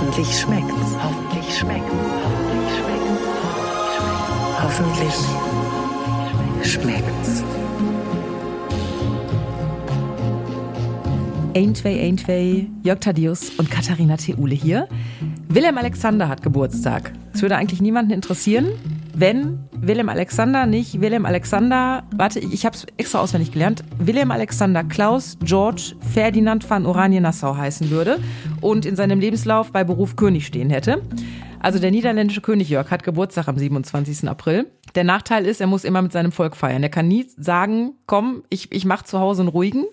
Hoffentlich schmeckt's. Hoffentlich schmeckt's. Hoffentlich schmeckt's. Hoffentlich schmeckt's. Eintwey, Eintwey, Jörg Thaddeus und Katharina Theule hier. Wilhelm Alexander hat Geburtstag. Es würde eigentlich niemanden interessieren, wenn Wilhelm Alexander nicht Wilhelm Alexander, warte, ich habe es extra auswendig gelernt, Wilhelm Alexander Klaus George Ferdinand van Oranien-Nassau heißen würde und in seinem Lebenslauf bei Beruf König stehen hätte. Also der niederländische König Jörg hat Geburtstag am 27. April. Der Nachteil ist, er muss immer mit seinem Volk feiern. Er kann nie sagen, komm, ich, ich mach zu Hause einen ruhigen.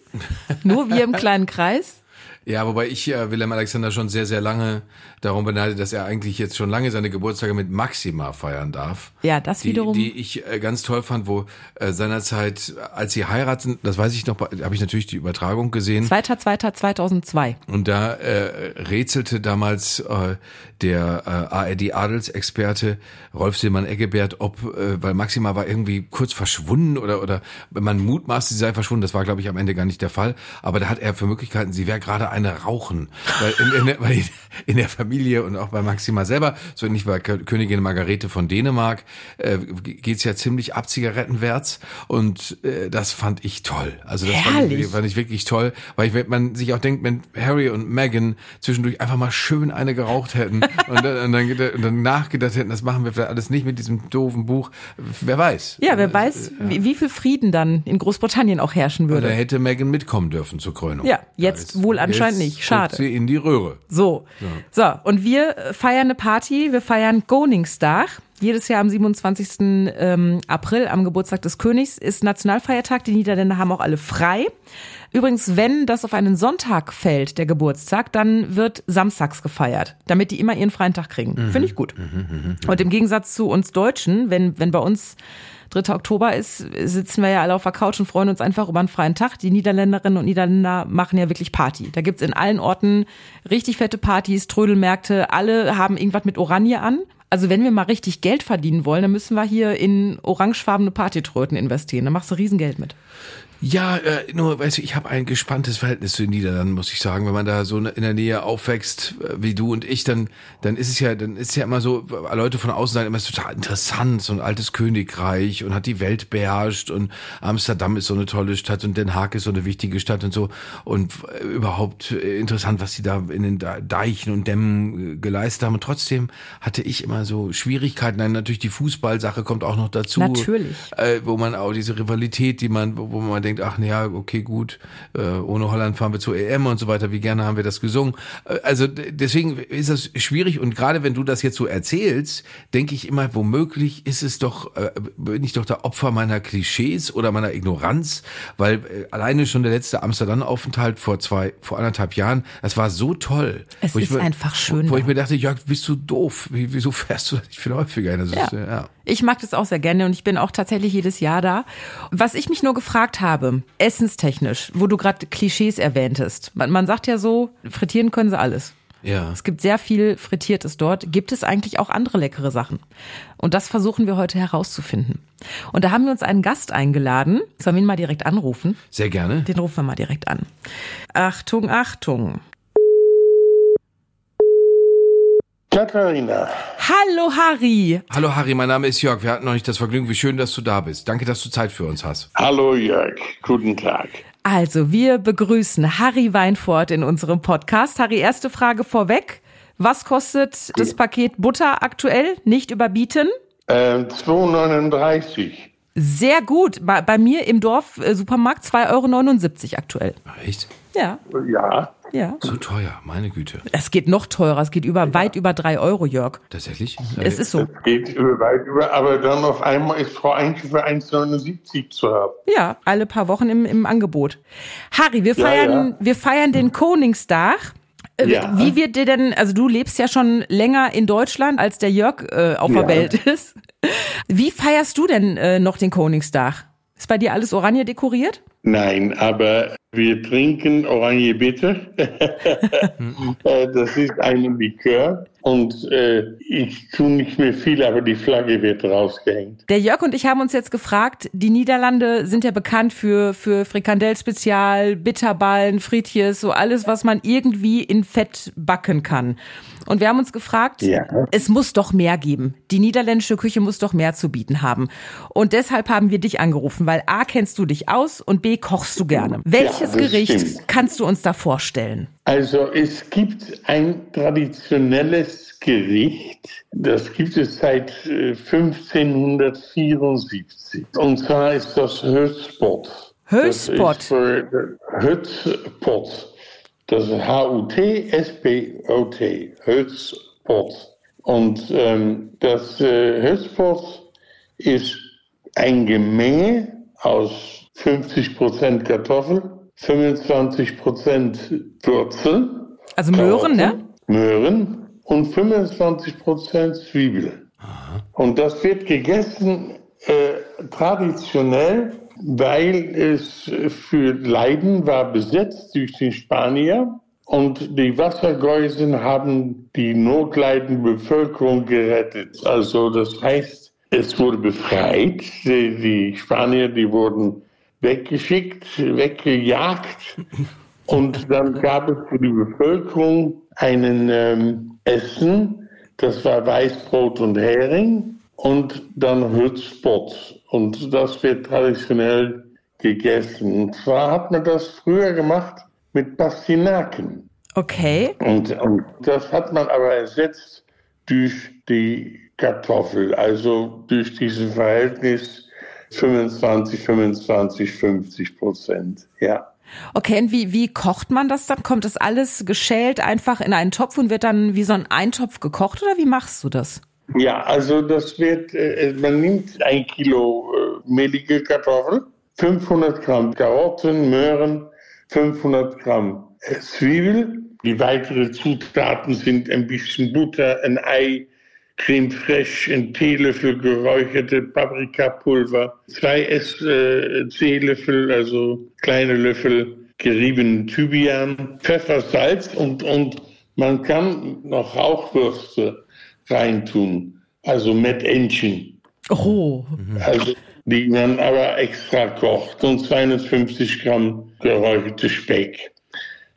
Nur wir im kleinen Kreis. Ja, wobei ich äh, Wilhelm Alexander schon sehr, sehr lange darum beneide, dass er eigentlich jetzt schon lange seine Geburtstage mit Maxima feiern darf. Ja, das die, wiederum. Die ich äh, ganz toll fand, wo äh, seinerzeit, als sie heiraten, das weiß ich noch, habe ich natürlich die Übertragung gesehen. 2.2.2002. Und da äh, rätselte damals äh, der äh, ARD-Adelsexperte Rolf Silmann Eggebert, ob, äh, weil Maxima war irgendwie kurz verschwunden oder, oder man mutmaßte, sie sei verschwunden. Das war, glaube ich, am Ende gar nicht der Fall. Aber da hat er für Möglichkeiten, sie wäre gerade eine Rauchen. Weil in, in, der, weil in der Familie und auch bei Maxima selber, so nicht bei Königin Margarete von Dänemark, äh, geht's ja ziemlich ab Zigarettenwärts. Und äh, das fand ich toll. Also das fand ich, fand ich wirklich toll, weil ich, man sich auch denkt, wenn Harry und Meghan zwischendurch einfach mal schön eine geraucht hätten und, dann, und, dann, und dann nachgedacht hätten, das machen wir vielleicht alles nicht mit diesem doofen Buch. Wer weiß. Ja, wer weiß, ja. Wie, wie, viel Frieden dann in Großbritannien auch herrschen würde. Oder hätte Meghan mitkommen dürfen zur Krönung. Ja, jetzt wohl anscheinend nicht. Schade. sie in die Röhre. So. Ja. So, und wir feiern eine Party, wir feiern Koningsdag. Jedes Jahr am 27. Ähm, April, am Geburtstag des Königs, ist Nationalfeiertag. Die Niederländer haben auch alle frei. Übrigens, wenn das auf einen Sonntag fällt, der Geburtstag, dann wird samstags gefeiert, damit die immer ihren freien Tag kriegen. Mhm. Finde ich gut. Mhm, mh, mh. Und im Gegensatz zu uns Deutschen, wenn, wenn bei uns 3. Oktober ist, sitzen wir ja alle auf der Couch und freuen uns einfach über einen freien Tag. Die Niederländerinnen und Niederländer machen ja wirklich Party. Da gibt's in allen Orten richtig fette Partys, Trödelmärkte, alle haben irgendwas mit Oranje an. Also wenn wir mal richtig Geld verdienen wollen, dann müssen wir hier in orangefarbene Partytröten investieren. Da machst du Riesengeld mit. Ja, äh, nur, weißt du, ich habe ein gespanntes Verhältnis zu den Niederlanden, muss ich sagen. Wenn man da so in der Nähe aufwächst, äh, wie du und ich, dann, dann ist es ja, dann ist es ja immer so, Leute von außen sagen immer, es ist total interessant, so ein altes Königreich und hat die Welt beherrscht und Amsterdam ist so eine tolle Stadt und Den Haag ist so eine wichtige Stadt und so und äh, überhaupt interessant, was sie da in den Deichen und Dämmen geleistet haben. Und trotzdem hatte ich immer so Schwierigkeiten. Nein, natürlich die Fußballsache kommt auch noch dazu. Natürlich. Äh, wo man auch diese Rivalität, die man, wo man denkt, ach ja, okay, gut, äh, ohne Holland fahren wir zur EM und so weiter, wie gerne haben wir das gesungen. Äh, also deswegen ist das schwierig und gerade wenn du das jetzt so erzählst, denke ich immer, womöglich ist es doch, äh, bin ich doch der Opfer meiner Klischees oder meiner Ignoranz, weil äh, alleine schon der letzte Amsterdam-Aufenthalt vor zwei, vor anderthalb Jahren, das war so toll. Es ist mir, einfach schön. Wo, wo da. ich mir dachte, Jörg, bist du doof? Wie, wieso fährst du nicht viel häufiger? Das ja. Ist, ja. Ich mag das auch sehr gerne und ich bin auch tatsächlich jedes Jahr da. Was ich mich nur gefragt habe, essenstechnisch, wo du gerade Klischees erwähntest. Man, man sagt ja so, frittieren können sie alles. Ja. Es gibt sehr viel Frittiertes dort. Gibt es eigentlich auch andere leckere Sachen? Und das versuchen wir heute herauszufinden. Und da haben wir uns einen Gast eingeladen. Sollen wir ihn mal direkt anrufen? Sehr gerne. Den rufen wir mal direkt an. Achtung, Achtung. Katharina. Hallo Harry. Hallo Harry, mein Name ist Jörg. Wir hatten noch nicht das Vergnügen. Wie schön, dass du da bist. Danke, dass du Zeit für uns hast. Hallo Jörg. Guten Tag. Also, wir begrüßen Harry Weinfurt in unserem Podcast. Harry, erste Frage vorweg. Was kostet das Paket Butter aktuell? Nicht überbieten? Äh, 2,39. Sehr gut. Bei, bei mir im Dorf äh, Supermarkt 2,79 Euro aktuell. Echt? Ja. Ja. Ja. So teuer, meine Güte. Es geht noch teurer. Es geht über weit über drei Euro, Jörg. Tatsächlich? Es ist so. Es geht über, weit über, aber dann auf einmal ist Frau Einke für 1,79 zu haben. Ja, alle paar Wochen im, im Angebot. Harry, wir Ja, feiern, ja. wir feiern den Koningstag. Äh, Ja. Wie wird dir denn, also du lebst ja schon länger in Deutschland, als der Jörg äh, auf der Ja. Welt ist. Wie feierst du denn äh, noch den Koningstag? Ist bei dir alles oranje dekoriert? Nein, aber wir trinken Oranje Bitter. Äh, das ist ein Likör. Und äh, ich tue nicht mehr viel, aber die Flagge wird rausgehängt. Der Jörg und ich haben uns jetzt gefragt, die Niederlande sind ja bekannt für, für Frikandel-Spezial, Bitterballen, Frietjes, so alles, was man irgendwie in Fett backen kann. Und wir haben uns gefragt, Ja. es muss doch mehr geben. Die niederländische Küche muss doch mehr zu bieten haben. Und deshalb haben wir dich angerufen, weil A, kennst du dich aus und B, kochst du gerne. Welches das Gericht stimmt. kannst du uns da vorstellen? Also es gibt ein traditionelles Gericht, das gibt es seit äh, 1574. Und zwar ist das? Das ist für- Hölzpot. Das ist H-U-T-S-P-O-T. Hölzpot. Und ähm, das äh, Hölzpot ist ein Gemenge aus 50% Kartoffel, 25% Würzel, Also Möhren, ne? Möhren und 25% Zwiebel. Und das wird gegessen äh, traditionell, weil es für Leiden war besetzt durch die Spanier und die Wassergeusen haben die notleidende Bevölkerung gerettet. Also das heißt, es wurde befreit. Die, Spanier, die wurden weggeschickt, weggejagt. Und dann gab es für die Bevölkerung einen ähm, Essen, das war Weißbrot und Hering und dann Hützpot. Und das wird traditionell gegessen. Und zwar hat man das früher gemacht mit Pastinaken. Okay. Und, und das hat man aber ersetzt durch die Kartoffel, also durch dieses Verhältnis 25, 25, 50 Prozent. Ja. Okay, und wie, wie kocht man das dann? Kommt das alles geschält einfach in einen Topf und wird dann wie so ein Eintopf gekocht oder wie machst du das? Ja, also das wird, äh, man nimmt ein Kilo äh, mehlige Kartoffel, 500 Gramm Karotten, Möhren, 500 Gramm äh, Zwiebel. Die weiteren Zutaten sind ein bisschen Butter, ein Ei, Creme fraiche, ein Teelöffel geräucherte Paprikapulver, zwei Essteelöffel, also kleine Löffel geriebenen Thymian, Pfeffer, Salz und, und man kann noch Rauchwürste reintun, also Mettentchen, Oh, also die man aber extra kocht und 250 Gramm geräucherte Speck.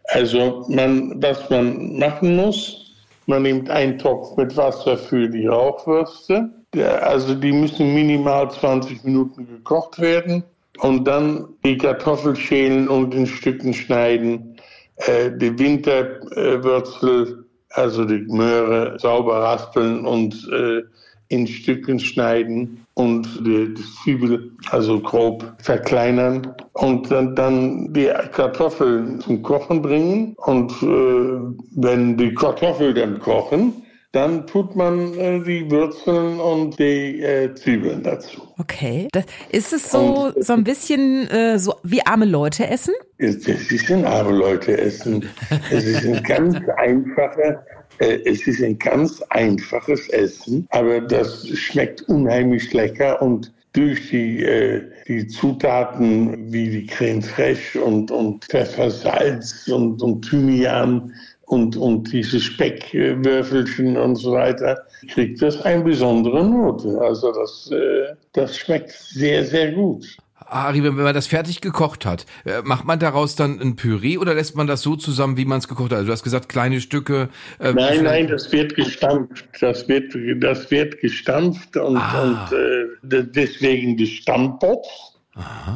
Also man, was man machen muss, man nimmt einen Topf mit Wasser für die Rauchwürste. Der, also die müssen minimal 20 Minuten gekocht werden und dann die Kartoffel schälen und in Stücken schneiden. Äh, die Winterwürzel, also die Möhre, sauber raspeln und äh, in Stücken schneiden und die, die Zwiebel also grob verkleinern und dann, dann die Kartoffeln zum Kochen bringen und äh, wenn die Kartoffeln dann kochen, dann tut man äh, die Würzeln und die äh, Zwiebeln dazu. okay. Das, ist es so, so ein bisschen äh, so wie arme Leute essen? Es- Das ist ein arme Leute essen. Es ist ein ganz einfacher, äh, es ist ein ganz einfaches Essen, aber das schmeckt unheimlich lecker und durch die, äh, die Zutaten wie die Creme fraiche und, und Pfeffer, Salz und, und Thymian und, und diese Speckwürfelchen und so weiter, kriegt das eine besondere Note. Also das, äh, das schmeckt sehr, sehr gut. Ari, wenn wenn man das fertig gekocht hat, äh, macht man daraus dann ein Püree oder lässt man das so zusammen, wie man es gekocht hat? Also du hast gesagt, kleine Stücke. äh, Nein, nein, das wird gestampft. Das wird, das wird gestampft und, Ah. und äh, de- deswegen die Stammpot.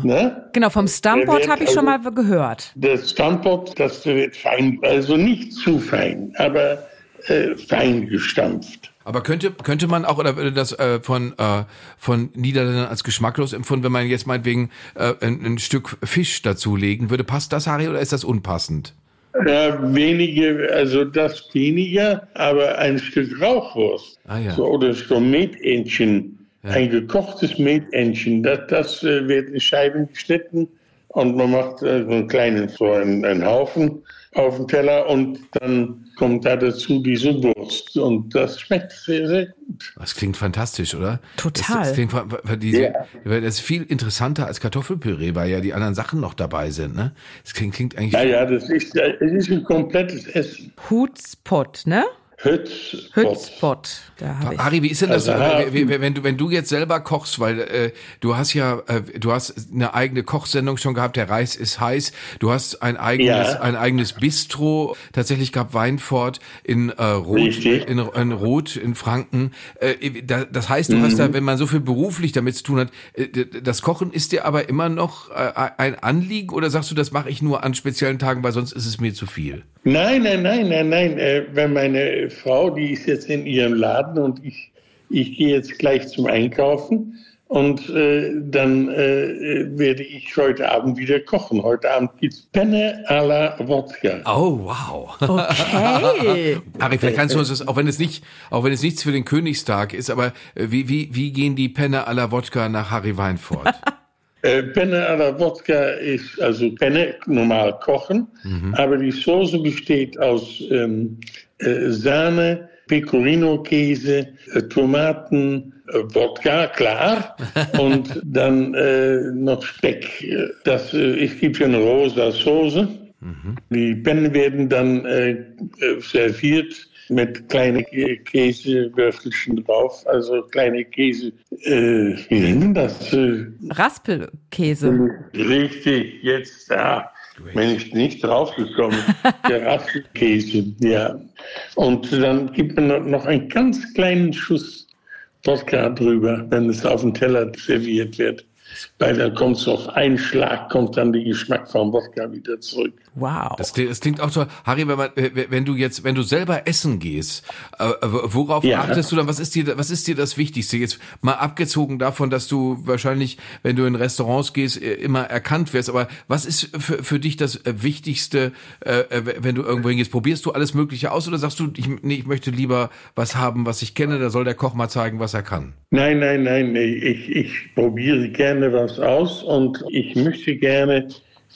Ne? Genau, vom Stammpot wird habe ich schon mal also- gehört. Das Stammpot, das wird fein, also nicht zu fein, aber äh, fein gestampft. Aber könnte, könnte man auch, oder würde das äh, von, äh, von Niederländern als geschmacklos empfunden, wenn man jetzt meinetwegen äh, ein, ein Stück Fisch dazulegen würde? Passt das, Harry, oder ist das unpassend? Ja, wenige, also das weniger, aber ein Stück Rauchwurst Ah, ja. so, oder so Metentchen, ein gekochtes Metentchen, das, das äh, wird in Scheiben geschnitten und man macht äh, so einen kleinen, so einen, einen Haufen auf den Teller und dann kommt da dazu diese Wurst und das schmeckt sehr, sehr gut. Das klingt fantastisch, oder? Total. Das, das, klingt, weil diese, Ja. weil das ist viel interessanter als Kartoffelpüree, weil ja die anderen Sachen noch dabei sind, ne? Das klingt, klingt eigentlich. Naja, das ist, es ist ein komplettes Essen. Hutspot, ne? Hützpot. Hützpot. Da habe ich. Harry, wie ist denn das, Also, wenn du wenn du jetzt selber kochst, weil äh, du hast ja äh, du hast eine eigene Kochsendung schon gehabt, der Reis ist heiß. Du hast ein eigenes Ja. ein eigenes Bistro tatsächlich gab Weinfort in äh, Rot Richtig. in, in Rot in Franken. Äh, da, das heißt, du hast Mhm. da, wenn man so viel beruflich damit zu tun hat, äh, das Kochen ist dir aber immer noch äh, ein Anliegen oder sagst du, das mache ich nur an speziellen Tagen, weil sonst ist es mir zu viel? Nein, nein, nein, nein, nein. Äh, wenn meine Frau, die ist jetzt in ihrem Laden und ich, ich gehe jetzt gleich zum Einkaufen und äh, dann äh, werde ich heute Abend wieder kochen. Heute Abend gibt's Penne à la Wodka. Oh wow. Okay. Harry, vielleicht kannst du uns das, auch wenn es nicht, auch wenn es nichts für den Königstag ist, aber äh, wie, wie, wie gehen die Penne à la Wodka nach Harry Weinfurt? Äh, Penne à la Wodka ist also Penne normal kochen, aber die Soße besteht aus ähm, äh, Sahne, Pecorino-Käse, äh, Tomaten, äh, Wodka, klar, und dann äh, noch Speck. Das, äh, es gibt eine rosa Soße. Die Penne werden dann äh, äh, serviert mit kleinen Kä- Käsewürfelchen drauf, also kleine Käse, äh, wie nennen das? Äh, Raspelkäse. Richtig, jetzt da. Bin ich nicht draufgekommen. Der Rasselkäse, ja. Und dann gibt man noch einen ganz kleinen Schuss Wodka drüber, wenn es auf dem Teller serviert wird. Weil dann kommt es auf einen Schlag, kommt dann der Geschmack vom Wodka wieder zurück. Wow. Das klingt, das klingt auch so, Harry, wenn, man, wenn du jetzt, wenn du selber essen gehst, äh, worauf Ja. achtest du dann? Was ist dir, was ist dir das Wichtigste? Jetzt mal abgezogen davon, dass du wahrscheinlich, wenn du in Restaurants gehst, immer erkannt wirst. Aber was ist für, für dich das Wichtigste, äh, äh, wenn du irgendwo hingehst? Probierst du alles Mögliche aus oder sagst du, ich, nee, ich möchte lieber was haben, was ich kenne? Da soll der Koch mal zeigen, was er kann. Nein, nein, nein, nee, ich, ich probiere gerne was aus und ich möchte gerne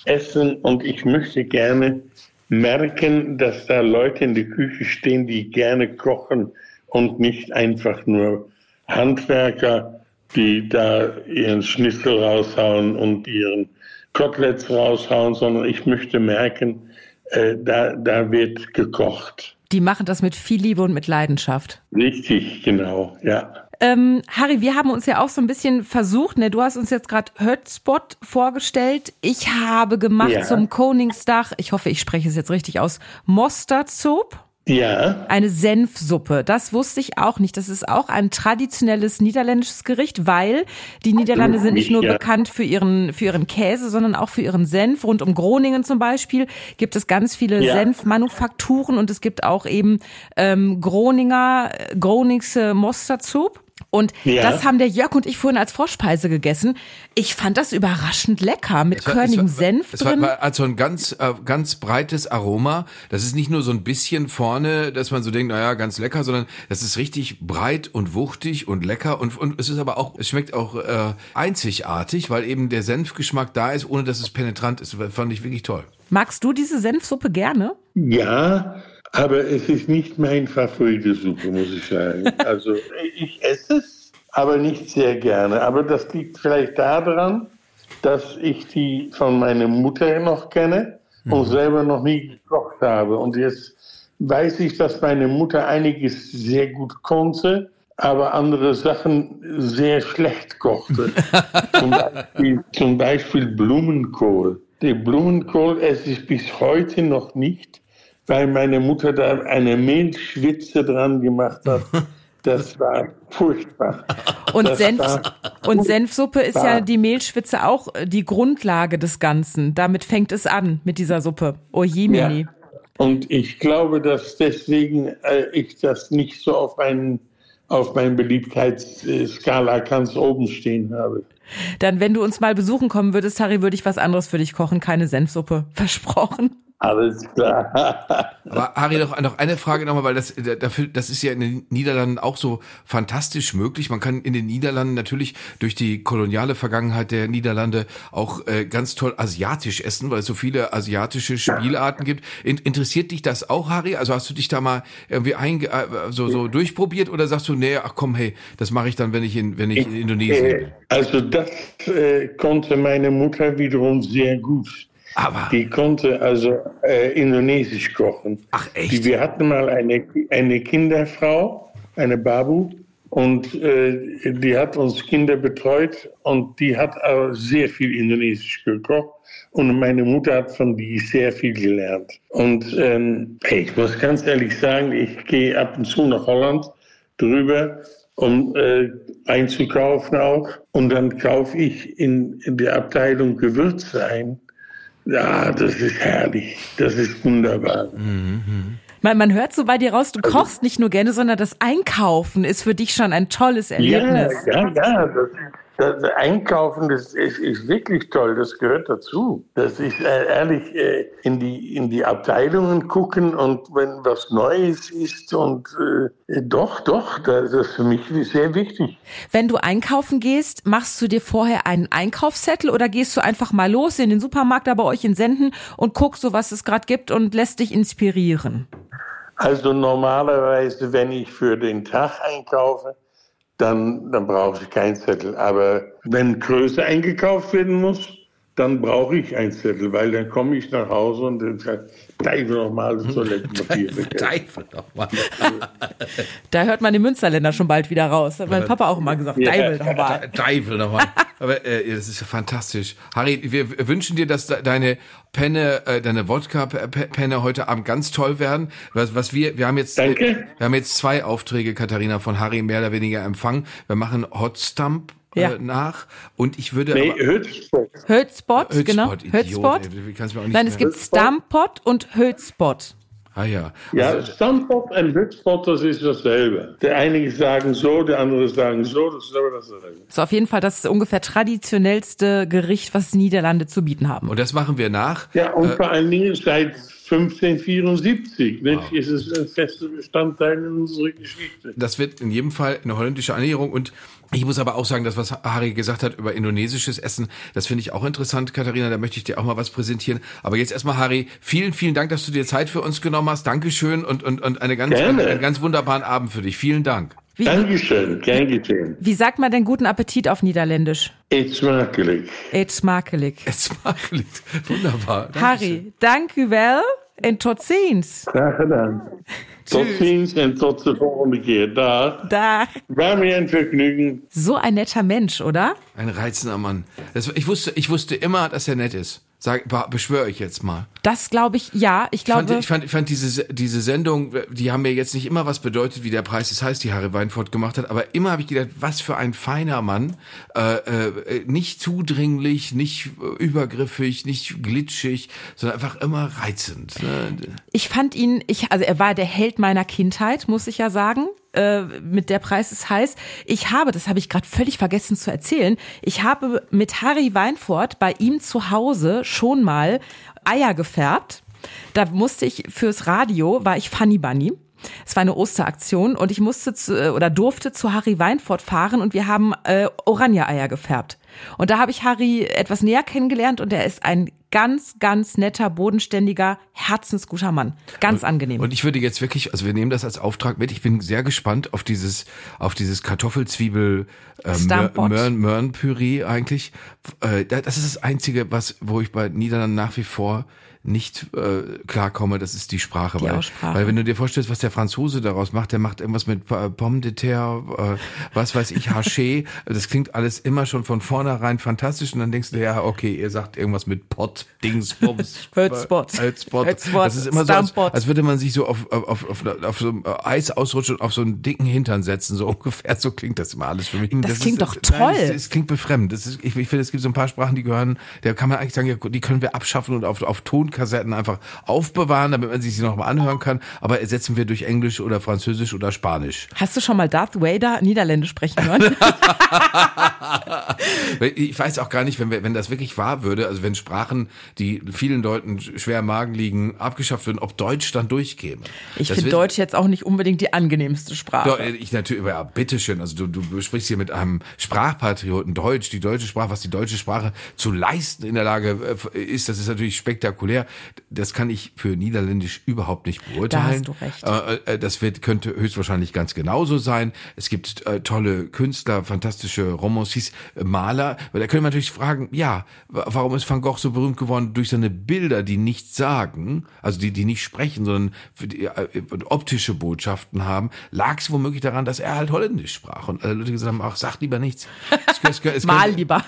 essen und ich möchte gerne merken, dass da Leute in der Küche stehen, die gerne kochen und nicht einfach nur Handwerker, die da ihren Schnitzel raushauen und ihren Koteletts raushauen, sondern ich möchte merken, äh, da, da wird gekocht. Die machen das mit viel Liebe und mit Leidenschaft. Richtig, genau, ja. Ähm, Harry, wir haben uns ja auch so ein bisschen versucht, ne? Du hast uns jetzt gerade Hotspot vorgestellt. Ich habe gemacht Ja. zum Koningsdach, ich hoffe, ich spreche es jetzt richtig aus, Mostardsup. Ja, Eine Senfsuppe. Das wusste ich auch nicht. Das ist auch ein traditionelles niederländisches Gericht, weil die Niederlande sind nicht nur Ja. bekannt für ihren, für ihren Käse, sondern auch für ihren Senf. Rund um Groningen zum Beispiel gibt es ganz viele Ja. Senfmanufakturen und es gibt auch eben ähm, Groninger, Groningse Mostardsup. Und Ja. das haben der Jörg und ich vorhin als Vorspeise gegessen. Ich fand das überraschend lecker mit Es war- körnigem es war- Senf es war, drin. war also ein ganz, äh, ganz breites Aroma. Das ist nicht nur so ein bisschen vorne, dass man so denkt, naja, ganz lecker, sondern das ist richtig breit und wuchtig und lecker und, und es ist aber auch, es schmeckt auch äh, einzigartig, weil eben der Senfgeschmack da ist, ohne dass es penetrant ist. Das fand ich wirklich toll. Magst du diese Senfsuppe gerne? Ja, aber es ist nicht mein Favorite Suppe, muss ich sagen. Also ich esse es, aber nicht sehr gerne. Aber das liegt vielleicht daran, dass ich die von meiner Mutter noch kenne und selber noch nie gekocht habe. Und jetzt weiß ich, dass meine Mutter einiges sehr gut konnte, aber andere Sachen sehr schlecht kochte. zum, Beispiel, zum Beispiel Blumenkohl. Den Blumenkohl esse ich bis heute noch nicht, weil meine Mutter da eine Mehlschwitze dran gemacht hat. Das war furchtbar. Und, Das Senf, war- und Senfsuppe ist ja die Mehlschwitze auch äh, die Grundlage des Ganzen. Damit fängt es an mit dieser Suppe. Oh Jemini. Ja. Und ich glaube, dass deswegen äh, ich das nicht so auf, einen, auf meinen Beliebtheitsskala ganz oben stehen habe. Dann, wenn du uns mal besuchen kommen würdest, Harry, würde ich was anderes für dich kochen. Keine Senfsuppe. Versprochen. Alles klar. Aber Harry, noch, noch eine Frage nochmal, weil das, dafür, das ist ja in den Niederlanden auch so fantastisch möglich. Man kann in den Niederlanden natürlich durch die koloniale Vergangenheit der Niederlande auch äh, ganz toll asiatisch essen, weil es so viele asiatische Spielarten gibt. In, interessiert dich das auch, Harry? Also hast du dich da mal irgendwie ein, äh, so, so durchprobiert oder sagst du, nee, ach komm, hey, das mache ich dann, wenn ich in, wenn ich in Indonesien Äh, bin? Also das äh, konnte meine Mutter wiederum sehr gut. Aber Die konnte also äh, Indonesisch kochen. Ach, echt? Die, wir hatten mal eine, eine Kinderfrau, eine Babu, und äh, die hat uns Kinder betreut und die hat auch sehr viel Indonesisch gekocht. Und meine Mutter hat von die sehr viel gelernt. Und ähm, ich muss ganz ehrlich sagen, ich gehe ab und zu nach Holland drüber, um äh, einzukaufen auch. Und dann kaufe ich in, in der Abteilung Gewürze ein. Ja, das ist herrlich. Das ist wunderbar. Man, man hört so bei dir raus, du kochst nicht nur gerne, sondern das Einkaufen ist für dich schon ein tolles Erlebnis. Ja, ja, ja. Das, das Einkaufen, das ist, ist wirklich toll. Das gehört dazu. Das ist äh, ehrlich äh, in die in die Abteilungen gucken und wenn was Neues ist und äh, doch, doch, das ist für mich sehr wichtig. Wenn du einkaufen gehst, machst du dir vorher einen Einkaufszettel oder gehst du einfach mal los in den Supermarkt da bei euch in Senden und guckst so, was es gerade gibt und lässt dich inspirieren? Also normalerweise, wenn ich für den Tag einkaufe, dann, dann brauche ich keinen Zettel. Aber wenn Größe eingekauft werden muss, dann brauche ich einen Zettel, weil dann komme ich nach Hause und dann sage ich, nochmal das Toilettenpapier. Teufel nochmal. Da hört man den Münsterländer schon bald wieder raus. Hat mein Papa auch immer gesagt, Ja. Deibel nochmal. Teufel nochmal. Aber äh, das ist ja fantastisch. Harry, wir wünschen dir, dass de- deine Penne, äh, deine Wodka-Penne heute Abend ganz toll werden. Was, was wir, wir haben jetzt, Danke. Wir haben jetzt zwei Aufträge, Katharina, von Harry mehr oder weniger empfangen. Wir machen Hot Stump äh, Ja. nach und ich würde Nee. Hölzspot, Hölzspot, genau. Nicht Nein, es gibt Stamppot und Hölzspot. Ah ja. Ja, Also, Stammpot und Hützsport, das ist dasselbe. Der einige sagen so, der andere sagen so, das ist aber dasselbe. Ist auf jeden Fall das ungefähr traditionellste Gericht, was die Niederlande zu bieten haben. und das machen wir nach. Ja, und vor allen Dingen seit 1574 nicht, ist es ein fester Bestandteil in unserer Geschichte. Das wird in jedem Fall eine holländische Annäherung und ich muss aber auch sagen, das, was Harry gesagt hat über indonesisches Essen, das finde ich auch interessant, Katharina, da möchte ich dir auch mal was präsentieren. Aber jetzt erstmal, Harry, vielen, vielen Dank, dass du dir Zeit für uns genommen hast. Dankeschön und, und, und eine ganz, einen, einen ganz wunderbaren Abend für dich. Vielen Dank. Wie, Dankeschön, gern geschehen. wie sagt man denn guten Appetit auf Niederländisch? Eet smakelijk. Eet smakelijk. Es mag liegt. Wunderbar. Dankeschön. Harry, dank u wel en tot ziens. Graag gedaan. Tot ziens en tot de volgende keer. Dag. Da. War mir ein Vergnügen. So ein netter Mensch, oder? Ein reizender Mann. Das, ich, wusste, ich wusste immer, dass er nett ist. Sag, be- beschwöre ich jetzt mal. Das glaube ich, ja. Ich Ich fand, glaube, ich fand, ich fand diese, diese Sendung, die haben mir jetzt nicht immer was bedeutet, wie der Preis des heißt, die Harry Weinfurt gemacht hat, aber immer habe ich gedacht, was für ein feiner Mann, äh, äh, nicht zudringlich, nicht äh, übergriffig, nicht glitschig, sondern einfach immer reizend. Ne? ich fand ihn, ich, also er war der Held meiner Kindheit, muss ich ja sagen. Äh, mit der Preis ist heiß. Ich habe, das habe ich gerade völlig vergessen zu erzählen, ich habe mit Harry Weinfurt bei ihm zu Hause schon mal Eier gefärbt. Da musste ich fürs Radio, war ich Funny Bunny. Es war eine Osteraktion und ich musste zu, äh, oder durfte zu Harry Weinfurt fahren und wir haben äh, Oranje-Eier gefärbt. Und da habe ich Harry etwas näher kennengelernt und er ist ein ganz, ganz netter, bodenständiger, herzensguter Mann. Ganz angenehm. Und ich würde jetzt wirklich, also wir nehmen das als Auftrag mit. Ich bin sehr gespannt auf dieses, auf dieses Kartoffelzwiebel äh. Möhren, Möhrenpüree eigentlich. Äh, da- das ist das Einzige, was, wo ich bei Niederlanden nach wie vor nicht äh, klarkomme, das ist die Sprache. Die weil, Aussprache. weil wenn du dir vorstellst, was der Franzose daraus macht, der macht irgendwas mit äh, Pomme de terre, äh, was weiß ich, Haché. das klingt alles immer schon von vornherein fantastisch und dann denkst du, ja, okay, ihr sagt irgendwas mit Pot, Dings, Bums. Hölzspot. Hölzspot, Das ist immer so, als, als würde man sich so auf, auf, auf, auf, so einem Eis ausrutschen und auf so einen dicken Hintern setzen, so ungefähr. So klingt das immer alles für mich. Das klingt doch Nein, toll. Es, es klingt befremd. Das ist, ich, ich finde, es gibt so ein paar Sprachen, die gehören, da kann man eigentlich sagen, ja, die können wir abschaffen und auf, auf Ton Videokassetten einfach aufbewahren, damit man sich sie noch mal anhören kann. Aber ersetzen wir durch Englisch oder Französisch oder Spanisch. Hast du schon mal Darth Vader Niederländisch sprechen hören? ich weiß auch gar nicht, wenn, wir, wenn das wirklich wahr würde, also wenn Sprachen, die vielen Leuten schwer im Magen liegen, abgeschafft würden, ob Deutsch dann durchkäme. Ich finde Deutsch jetzt auch nicht unbedingt die angenehmste Sprache. Doch, ich natürlich, ja, bitteschön. Also du, du sprichst hier mit einem Sprachpatrioten Deutsch, die deutsche Sprache, was die deutsche Sprache zu leisten in der Lage äh, ist, das ist natürlich spektakulär. Das kann ich für Niederländisch überhaupt nicht beurteilen. Da hast du recht. Äh, äh, das wird, könnte höchstwahrscheinlich ganz genauso sein. Es gibt äh, tolle Künstler, fantastische Romancis, äh, Maler. Da können wir natürlich fragen, ja, warum ist Van Gogh so berühmt geworden? Durch seine Bilder, die nichts sagen, also die, die nicht sprechen, sondern die, äh, optische Botschaften haben. Lag es womöglich daran, dass er halt Holländisch sprach und alle Leute gesagt haben, ach, sag lieber nichts. Es, es, es, Mal lieber.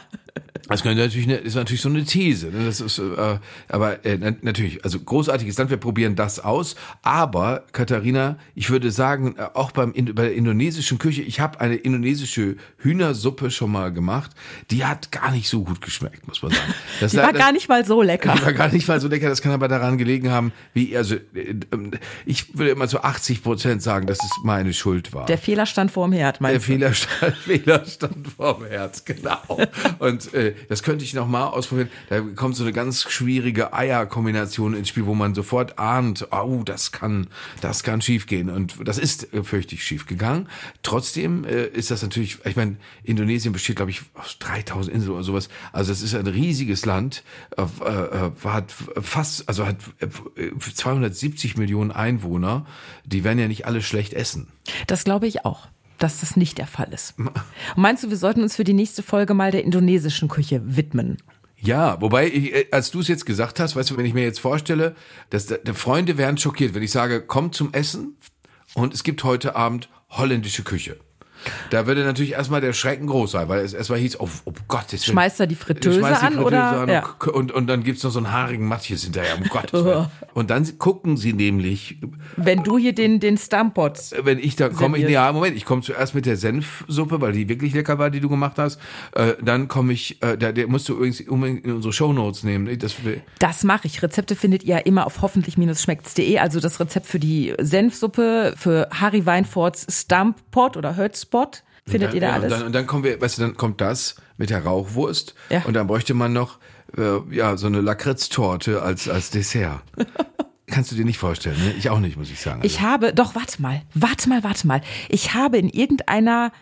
Das könnte natürlich eine, ist natürlich so eine These. Ne? Das ist, äh, aber äh, natürlich, also großartiges Land. Wir probieren das aus. Aber Katharina, ich würde sagen, äh, auch beim bei der indonesischen Küche, ich habe eine indonesische Hühnersuppe schon mal gemacht. Die hat gar nicht so gut geschmeckt, muss man sagen. Das, die war das, gar nicht mal so lecker. Die war gar nicht mal so lecker. Das kann aber daran gelegen haben, wie also äh, ich würde immer so 80 Prozent sagen, dass es meine Schuld war. Der Fehler stand vor dem Herd. Der Fehler stand, Fehler stand vor dem Herd, genau. Und äh, das könnte ich noch mal ausprobieren. Da kommt so eine ganz schwierige Eierkombination ins Spiel, wo man sofort ahnt, oh, das kann, das kann schiefgehen. Und das ist äh, fürchtig schief gegangen. Trotzdem äh, ist das natürlich, ich meine, Indonesien besteht, glaube ich, aus 3000 Inseln oder sowas. Also es ist ein riesiges Land, äh, äh, hat fast, also hat 270 äh, Millionen Einwohner. Die werden ja nicht alle schlecht essen. Das glaube ich auch dass das nicht der Fall ist. Und meinst du, wir sollten uns für die nächste Folge mal der indonesischen Küche widmen? Ja, wobei, ich, äh, als du es jetzt gesagt hast, weißt du, wenn ich mir jetzt vorstelle, dass der Freunde wären schockiert, wenn ich sage, komm zum Essen und es gibt heute Abend holländische Küche. Da würde natürlich erstmal der Schrecken groß sein, weil es erstmal hieß, oh, oh Gott, das Schmeißt er die Fritteuse, an, Fritteuse oder? An ja. und, und dann gibt's noch so einen haarigen Matthias hinterher, um Gottes Willen. Und dann gucken sie nämlich. Wenn du hier den, den Stampot. Wenn ich da komme, ich, ja, Moment, ich komme zuerst mit der Senfsuppe, weil die wirklich lecker war, die du gemacht hast. Äh, dann komme ich, äh, der, der musst du übrigens unbedingt in unsere Shownotes nehmen. Das, das mache ich. Rezepte findet ihr immer auf hoffentlich-schmeckt's.de. Also das Rezept für die Senfsuppe, für Harry Weinforts Stamppot oder Hurtspot findet dann, ihr da ja, alles. Und dann, und dann kommen wir, weißt du, dann kommt das mit der Rauchwurst ja. und dann bräuchte man noch äh, ja so eine Lakritztorte als als Dessert. Kannst du dir nicht vorstellen, ne? Ich auch nicht, muss ich sagen. Ich also. habe, doch, warte mal, warte mal, warte mal. Ich habe in irgendeiner,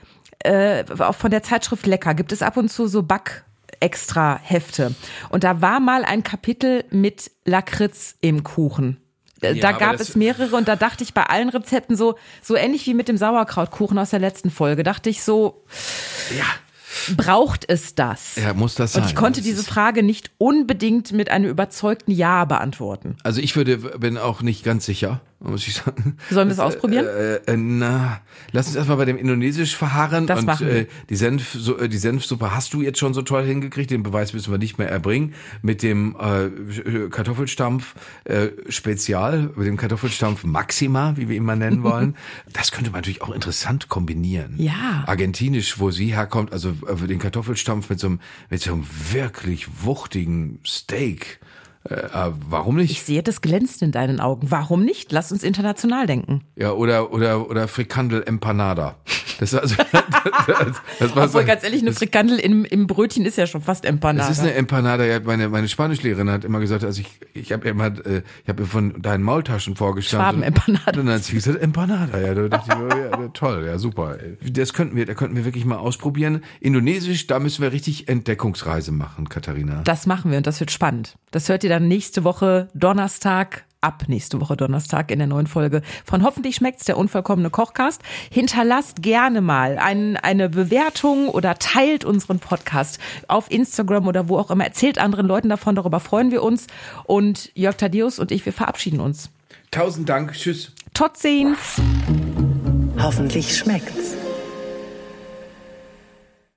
äh, auch von der Zeitschrift Lecker, gibt es ab und zu so Back, extra Hefte. Und da war mal ein Kapitel mit Lakritz im Kuchen. Da ja, gab es mehrere und da dachte ich bei allen Rezepten so, so ähnlich wie mit dem Sauerkrautkuchen aus der letzten Folge, dachte ich so, ja. braucht es das? Ja, muss das sein. Und ich konnte diese Frage nicht unbedingt mit einem überzeugten Ja beantworten. Also ich würde, bin auch nicht ganz sicher muss ich sagen. Sollen wir es ausprobieren? Äh, äh, na, lass uns erstmal bei dem Indonesisch verharren. Das und machen wir. Äh, die, Senf, so, äh, die Senfsuppe hast du jetzt schon so toll hingekriegt, den Beweis müssen wir nicht mehr erbringen. Mit dem äh, Kartoffelstampf äh, Spezial, mit dem Kartoffelstampf Maxima, wie wir ihn mal nennen wollen. das könnte man natürlich auch interessant kombinieren. Ja. Argentinisch, wo sie herkommt, also äh, den Kartoffelstampf mit so einem, mit so einem wirklich wuchtigen Steak äh, äh, warum nicht? Ich sehe, das glänzt in deinen Augen. Warum nicht? Lass uns international denken. Ja, oder, oder, oder Frikandel Empanada. Das, war also, das, das war Obwohl, so, ganz ehrlich, eine Frikandel im, im Brötchen ist ja schon fast Empanada. Das ist eine Empanada. Ja, meine, meine Spanischlehrerin hat immer gesagt, also ich, ich habe immer, äh, ich habe mir von deinen Maultaschen vorgestanden. Schwaben-Empanada. Und dann hat sie gesagt, Empanada. Ja, da dachte ich, oh, ja, toll, ja, super. Das könnten wir, da könnten wir wirklich mal ausprobieren. Indonesisch, da müssen wir richtig Entdeckungsreise machen, Katharina. Das machen wir und das wird spannend. Das hört ihr dann nächste Woche Donnerstag ab nächste Woche Donnerstag in der neuen Folge von Hoffentlich schmeckt's, der unvollkommene Kochcast. Hinterlasst gerne mal ein, eine Bewertung oder teilt unseren Podcast auf Instagram oder wo auch immer. Erzählt anderen Leuten davon, darüber freuen wir uns. Und Jörg Thaddeus und ich, wir verabschieden uns. Tausend Dank, tschüss. Tot sehens. Hoffentlich schmeckt's.